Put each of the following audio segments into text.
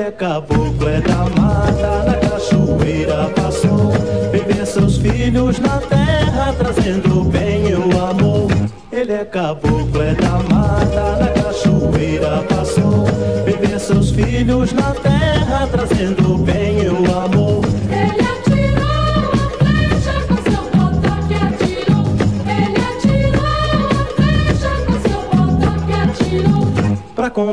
é caboclo, é da mata, na cachoeira passou. Viver seus filhos na terra, trazendo o bem e o amor. Ele é caboclo, é da mata, na cachoeira passou. Viver seus filhos na terra, trazendo o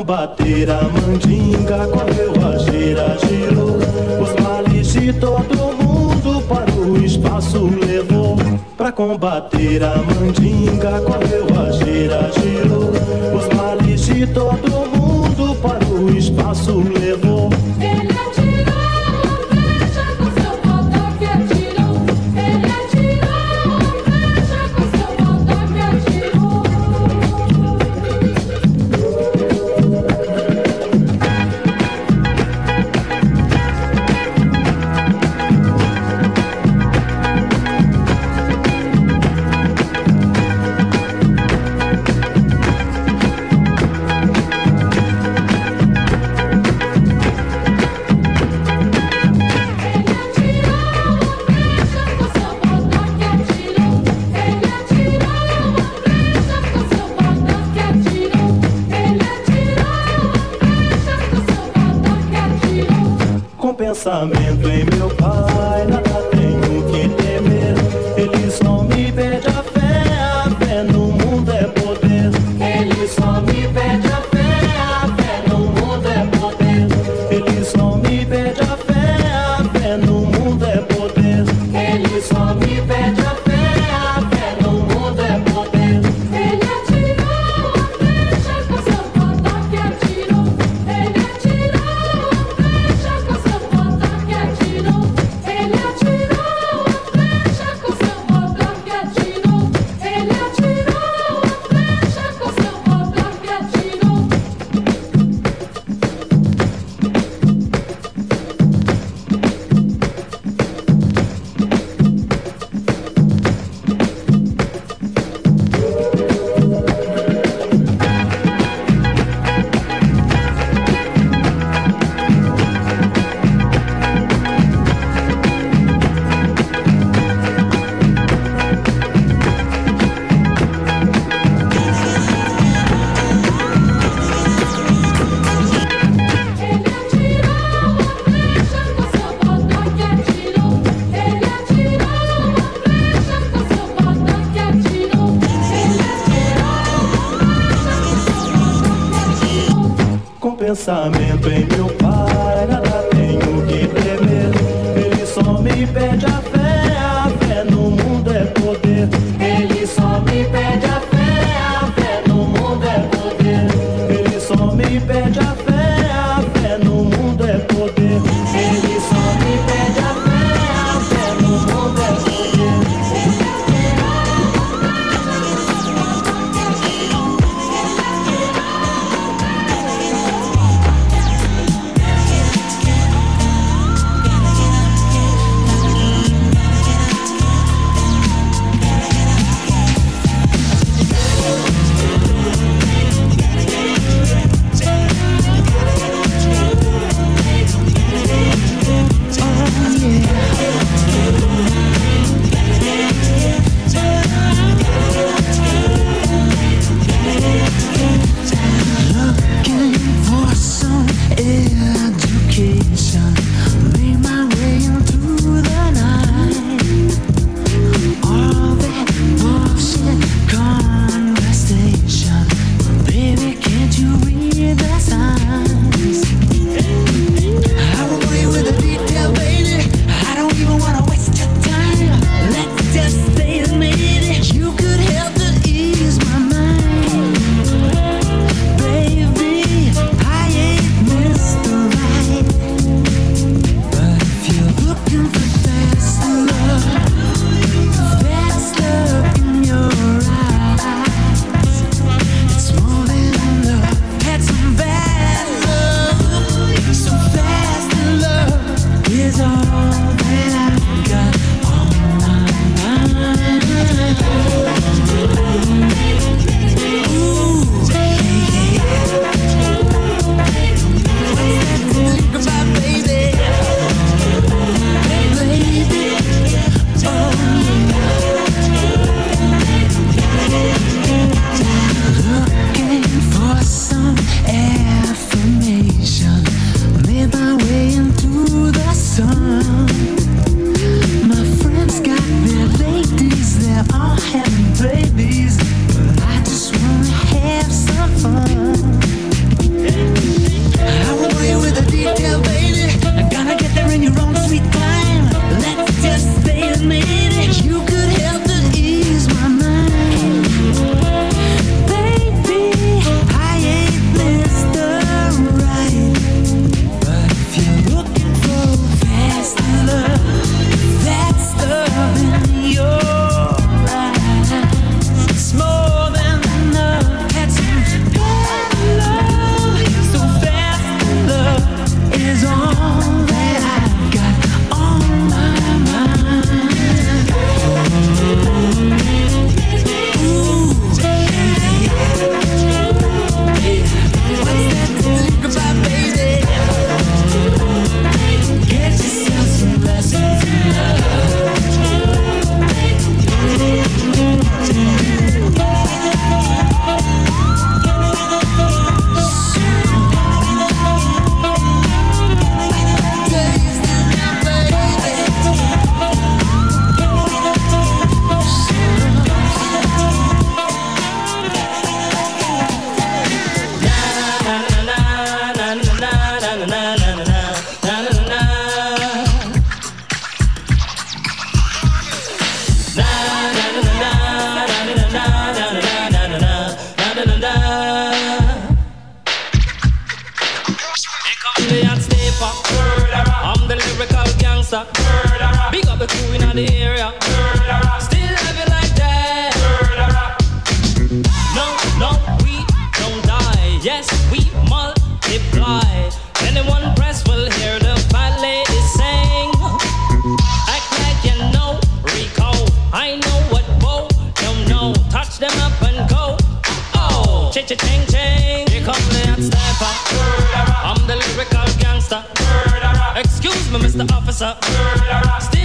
bater a mandinga correu a relvageira girou. Os males de todo mundo para o espaço levou. Pra combater a mandinga correu a relvageira girou. Os males de todo mundo para o espaço levou. the officer. Murderer.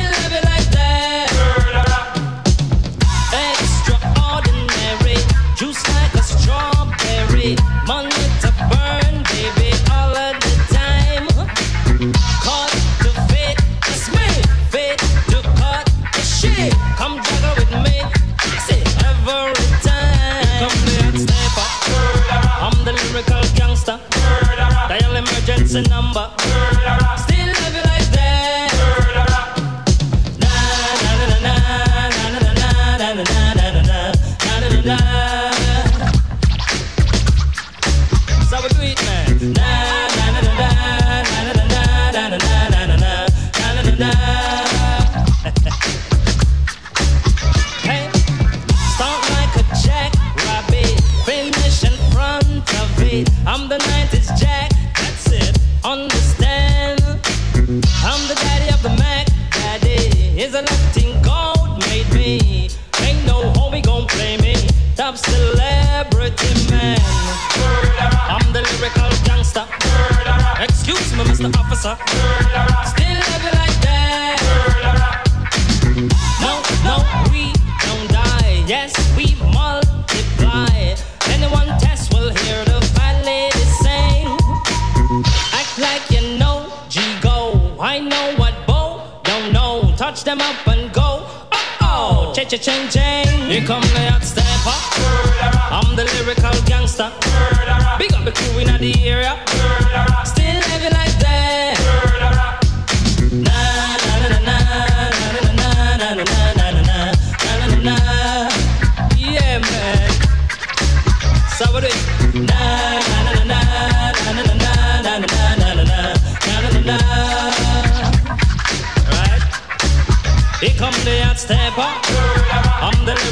come there.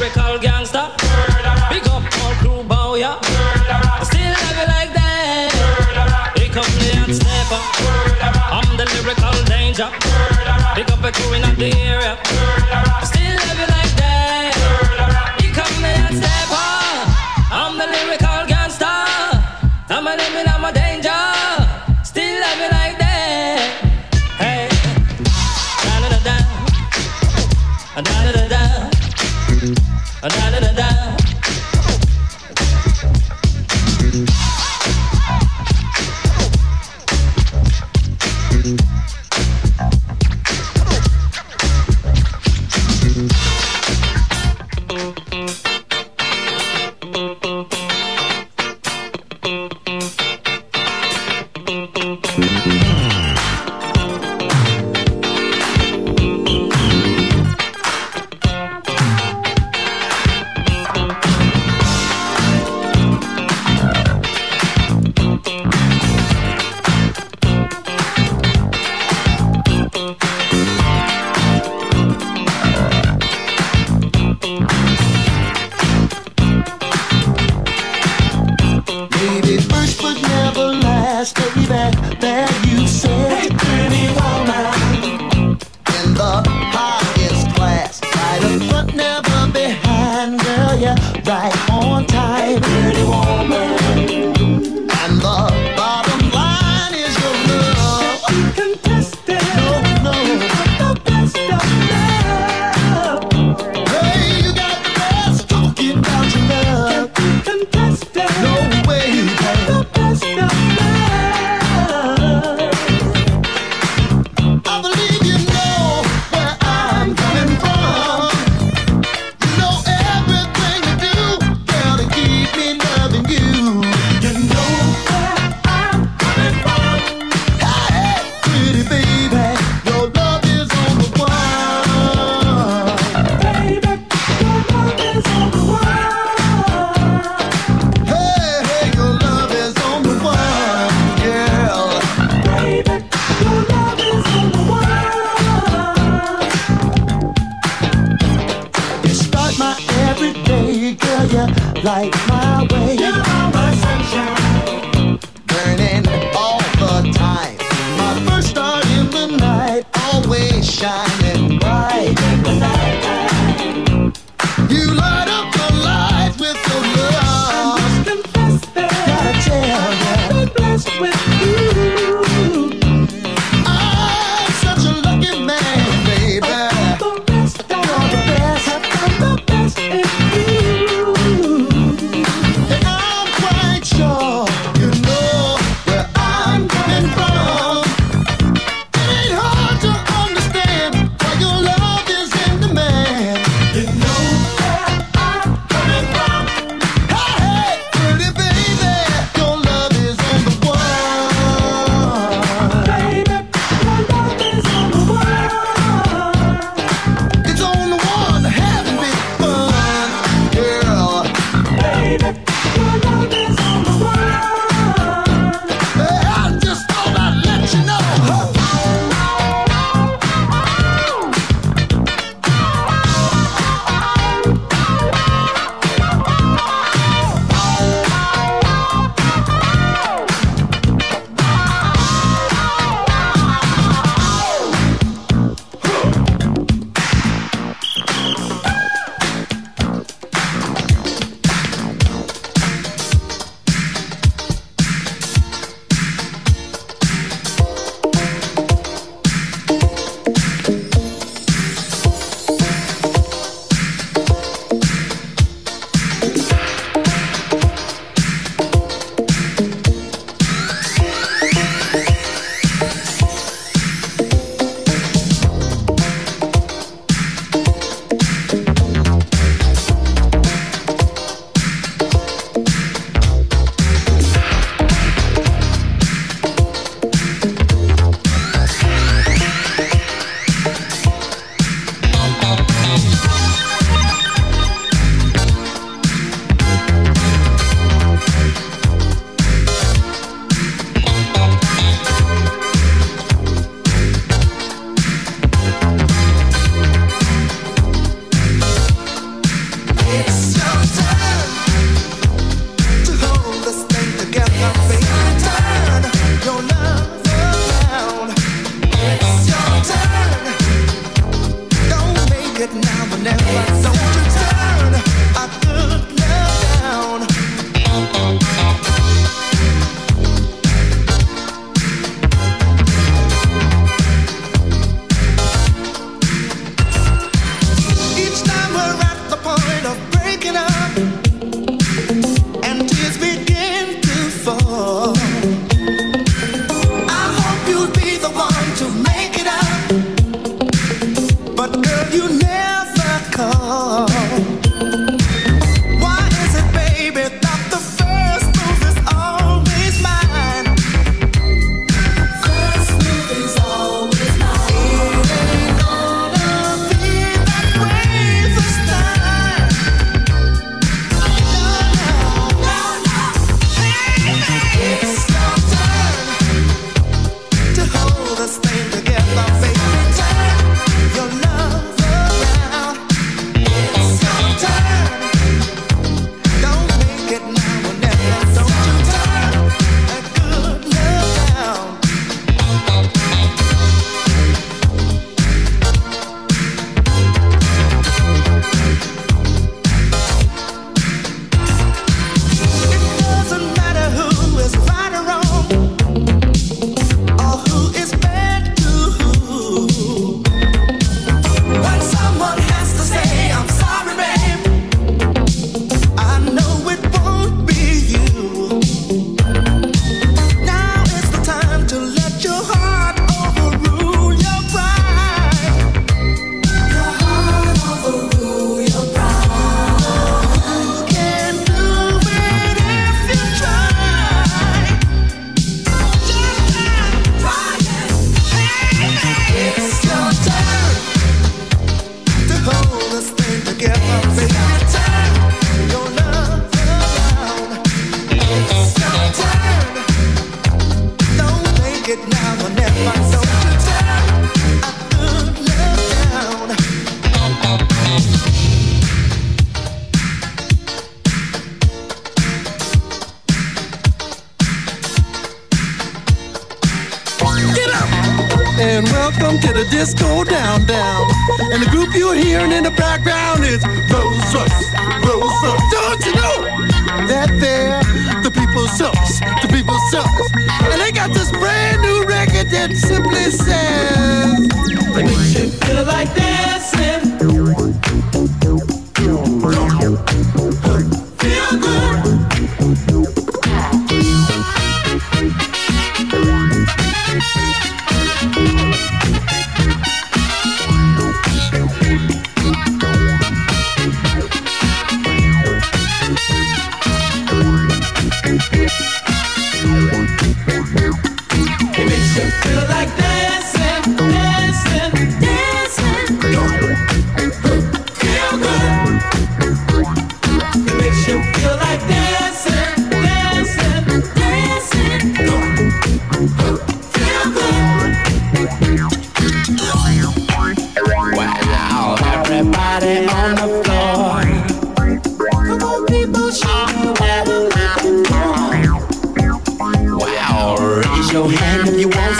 lyrical gangster. Big up all crew bow ya. I Still love you like that. Here come the hot stepper. I'm the lyrical danger. Big up a crew in the area. right.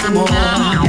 这么？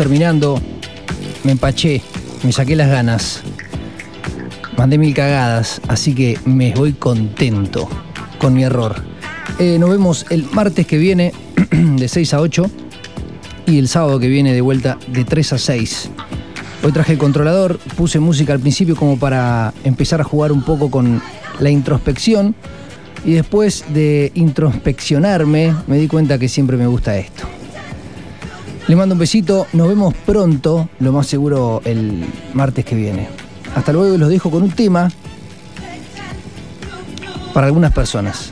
Terminando. Me empaché, me saqué las ganas. Mandé mil cagadas, así que me voy contento con mi error. Eh, nos vemos el martes que viene de 6 a 8 y el sábado que viene de vuelta de 3 a 6. Hoy traje el controlador, puse música al principio como para empezar a jugar un poco con la introspección y después de introspeccionarme me di cuenta que siempre me gusta esto. Les mando un besito, nos vemos pronto, lo más seguro el martes que viene. Hasta luego y los dejo con un tema para algunas personas.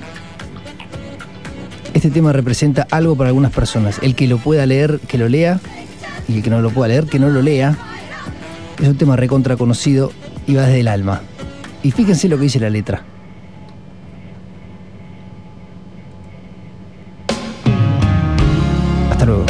Este tema representa algo para algunas personas. El que lo pueda leer, que lo lea, y el que no lo pueda leer, que no lo lea. Es un tema recontra conocido y va desde el alma. Y fíjense lo que dice la letra. Hasta luego.